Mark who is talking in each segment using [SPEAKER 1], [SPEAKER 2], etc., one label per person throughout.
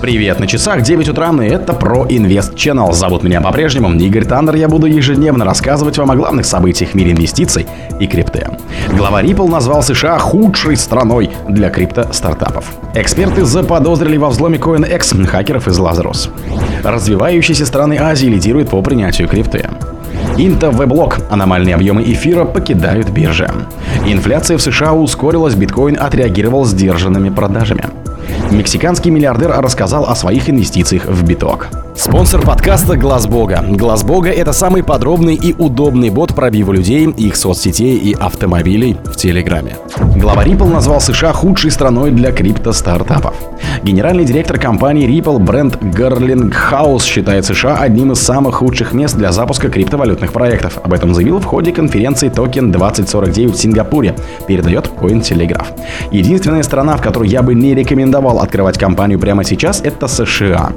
[SPEAKER 1] Привет, на часах 9 утра, и это про Инвест Channel. Зовут меня по-прежнему Игорь Таннер. Я буду ежедневно рассказывать вам о главных событиях в мире инвестиций и крипты. Глава Ripple назвал США худшей страной для крипто-стартапов. Эксперты заподозрили во взломе CoinX хакеров из Lazarus. Развивающиеся страны Азии лидируют по принятию крипты. Инта Веблок. Аномальные объемы эфира покидают биржи. Инфляция в США ускорилась, биткоин отреагировал сдержанными продажами. Мексиканский миллиардер рассказал о своих инвестициях в биток. Спонсор подкаста Глаз Бога. Глаз Бога это самый подробный и удобный бот пробива людей, их соцсетей и автомобилей в Телеграме. Глава Ripple назвал США худшей страной для крипто-стартапов. Генеральный директор компании Ripple Брэд Гарлингхаус считает США одним из самых худших мест для запуска криптовалютных проектов. Об этом заявил в ходе конференции Токен 2049 в Сингапуре, передает Cointelegraph. Единственная страна, в которой я бы не рекомендовал открывать компанию прямо сейчас, это США.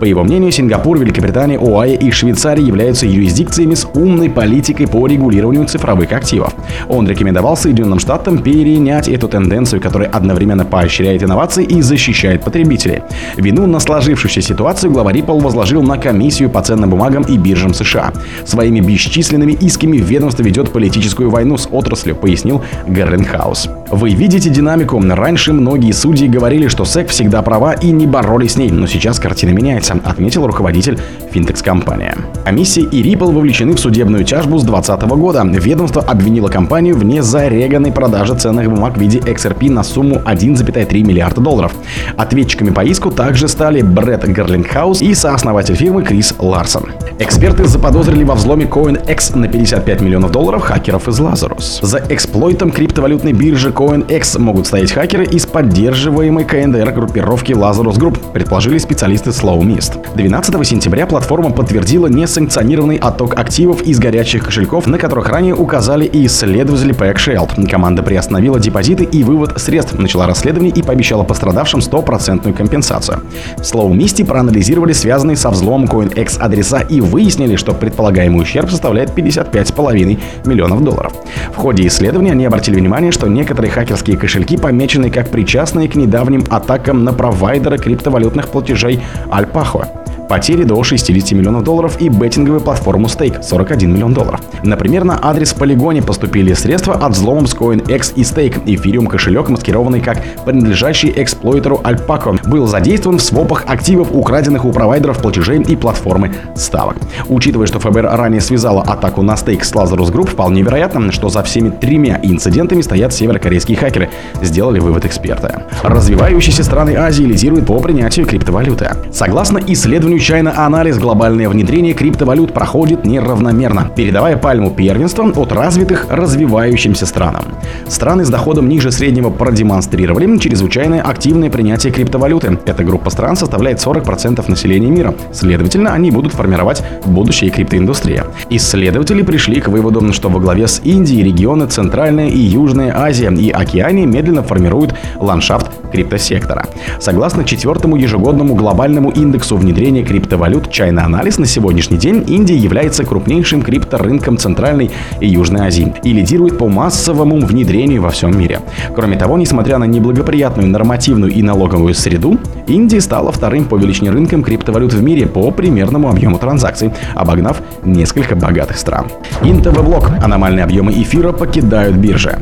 [SPEAKER 1] По его мнению, Сингапур, Великобритания, ОАЭ и Швейцария являются юрисдикциями с умной политикой по регулированию цифровых активов. Он рекомендовал Соединенным Штатам перенять эту тенденцию, которая одновременно поощряет инновации и защищает потребителей. Вину на сложившуюся ситуацию глава Ripple возложил на комиссию по ценным бумагам и биржам США. Своими бесчисленными исками ведомство ведет политическую войну с отраслью, пояснил Герленхаус. Вы видите динамику. Раньше многие судьи говорили, что СЭК всегда права и не боролись с ней, но сейчас картина меняется, отметил руководитель Финтекс-компания. Комиссия и Ripple вовлечены в судебную тяжбу с 2020 года. Ведомство обвинило компанию в незареганной продаже ценных бумаг в виде XRP на сумму 1,3 миллиарда долларов. Ответчиками по иску также стали Брэд Герлингхаус и сооснователь фирмы Крис Ларсон. Эксперты заподозрили во взломе CoinX на 55 миллионов долларов хакеров из Lazarus. За эксплойтом криптовалютной биржи CoinX могут стоять хакеры из поддерживаемой КНДР группировки Lazarus Group, предположили специалисты Slow Mist. 12 сентября платформа подтвердила несанкционированный отток активов из горячих кошельков, на которых ранее указали и исследователи PackShield. Команда приостановила депозиты и вывод средств, начала расследование и пообещала пострадавшим 100% компенсацию. В Slow проанализировали связанные со взломом CoinX адреса и выяснили, что предполагаемый ущерб составляет 55,5 миллионов долларов. В ходе исследования они обратили внимание, что некоторые хакерские кошельки помечены как причастные к недавним атакам на провайдеры криптовалютных платежей Alpaco. Потери до 60 миллионов долларов и беттинговую платформу Stake 41 миллион долларов. Например, на адрес Полигоне поступили средства от взломом с CoinX и Stake. Эфириум кошелек, маскированный как принадлежащий эксплойтеру Alpaco, был задействован в свопах активов, украденных у провайдеров платежей и платформы ставок. Учитывая, что ФБР ранее связала атаку на Stake с Lazarus Group, вполне вероятно, что за всеми тремя инцидентами стоят северокорейские хакеры, сделали вывод эксперты. Развивающиеся страны Азии лидируют по принятию криптовалюты. Согласно исследованию China Analysis глобальное внедрение криптовалют проходит неравномерно, передавая пальму первенства от развитых развивающимся странам. Страны с доходом ниже среднего продемонстрировали чрезвычайно активное принятие криптовалюты. Эта группа стран составляет 40% населения мира. Следовательно, они будут формировать будущее криптоиндустрии. Исследователи пришли к выводу, что во главе с Индией регионы Центральная и Южная Азия и Океания медленно формируют ландшафт криптосектора. Согласно четвертому ежегодному глобальному индексу внедрения криптовалют China Analysis на сегодняшний день Индия является крупнейшим крипторынком Центральной и Южной Азии и лидирует по массовому внедрению во всем мире. Кроме того, несмотря на неблагоприятную нормативную и налоговую среду, Индия стала вторым по величине рынком криптовалют в мире по примерному объему транзакций, обогнав несколько богатых стран. Интовоблок. Аномальные объемы эфира покидают биржи.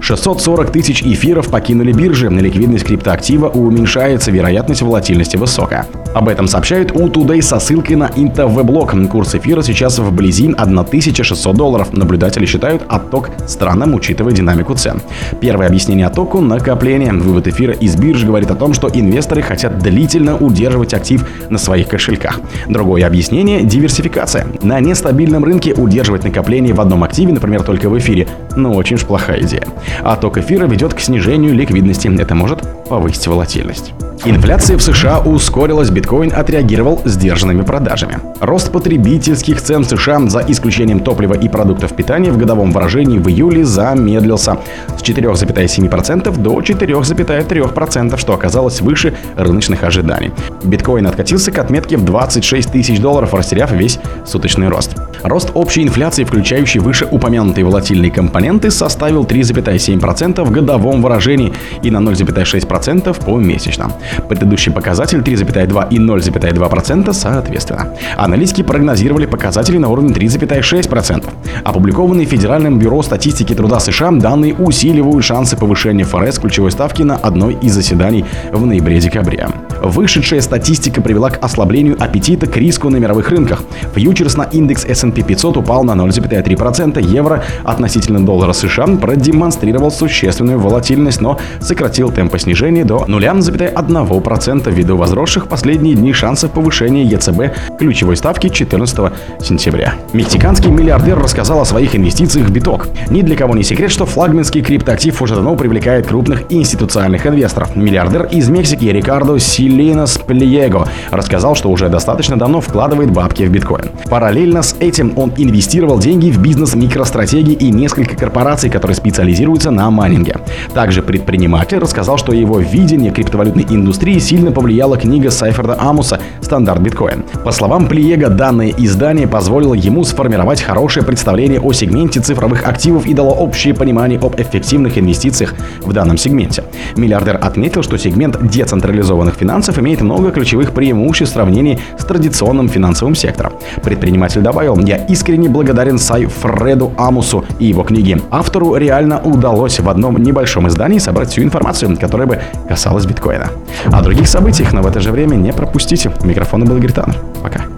[SPEAKER 1] 640 тысяч эфиров покинули биржи, ликвидность криптоактива уменьшается, вероятность волатильности высокая. Об этом сообщают у Today со ссылкой на Интовеблок. Курс эфира сейчас вблизи 1600 долларов. Наблюдатели считают отток странным, учитывая динамику цен. Первое объяснение оттоку – накопление. Вывод эфира из бирж говорит о том, что инвесторы хотят длительно удерживать актив на своих кошельках. Другое объяснение – диверсификация. На нестабильном рынке удерживать накопление в одном активе, например, только в эфире, ну очень уж плохая идея. Отток эфира ведет к снижению ликвидности. Это может повысить волатильность. Инфляция в США ускорилась, биткоин отреагировал сдержанными продажами. Рост потребительских цен в США, за исключением топлива и продуктов питания, в годовом выражении в июле замедлился с 4,7% до 4,3%, что оказалось выше рыночных ожиданий. Биткоин откатился к отметке в 26 тысяч долларов, растеряв весь суточный рост. Рост общей инфляции, включающий выше упомянутые волатильные компоненты, составил 3,7% в годовом выражении и на 0,6% помесячно. Предыдущий показатель 3,2 и 0,2% соответственно. Аналитики прогнозировали показатели на уровне 3,6%. Опубликованные Федеральным бюро статистики труда США данные усиливают шансы повышения ФРС ключевой ставки на одной из заседаний в ноябре-декабре. Вышедшая статистика привела к ослаблению аппетита к риску на мировых рынках. Фьючерс на индекс S&P 500 упал на 0,3%, евро относительно доллара США продемонстрировал существенную волатильность, но сократил темпы снижения до 0,1% ввиду возросших последние дни шансов повышения ЕЦБ ключевой ставки 14 сентября. Мексиканский миллиардер рассказал о своих инвестициях в биток. Ни для кого не секрет, что флагманский криптоактив уже давно привлекает крупных институциональных инвесторов. Миллиардер из Мексики Рикардо Силинос Плиего рассказал, что уже достаточно давно вкладывает бабки в биткоин. Параллельно с этим он инвестировал деньги в бизнес микростратегии и несколько корпораций, которые специализируются на майнинге. Также предприниматель рассказал, что его видение криптовалютной индустрии сильно повлияла книга Сайферда Амуса «Стандарт биткоин». По словам Плиега, данное издание позволило ему сформировать хорошее представление о сегменте цифровых активов и дало общее понимание об эффективных инвестициях в данном сегменте. Миллиардер отметил, что сегмент децентрализованных финансов имеет много ключевых преимуществ в сравнении с традиционным финансовым сектором. Предприниматель добавил, я искренне благодарен Сай Фреду Амусу и его книге. Автору реально удалось в одном небольшом издании собрать всю информацию, которая бы касалась биткоина. О других событиях, но в это же время не пропустите. У микрофона был Игорь. Пока.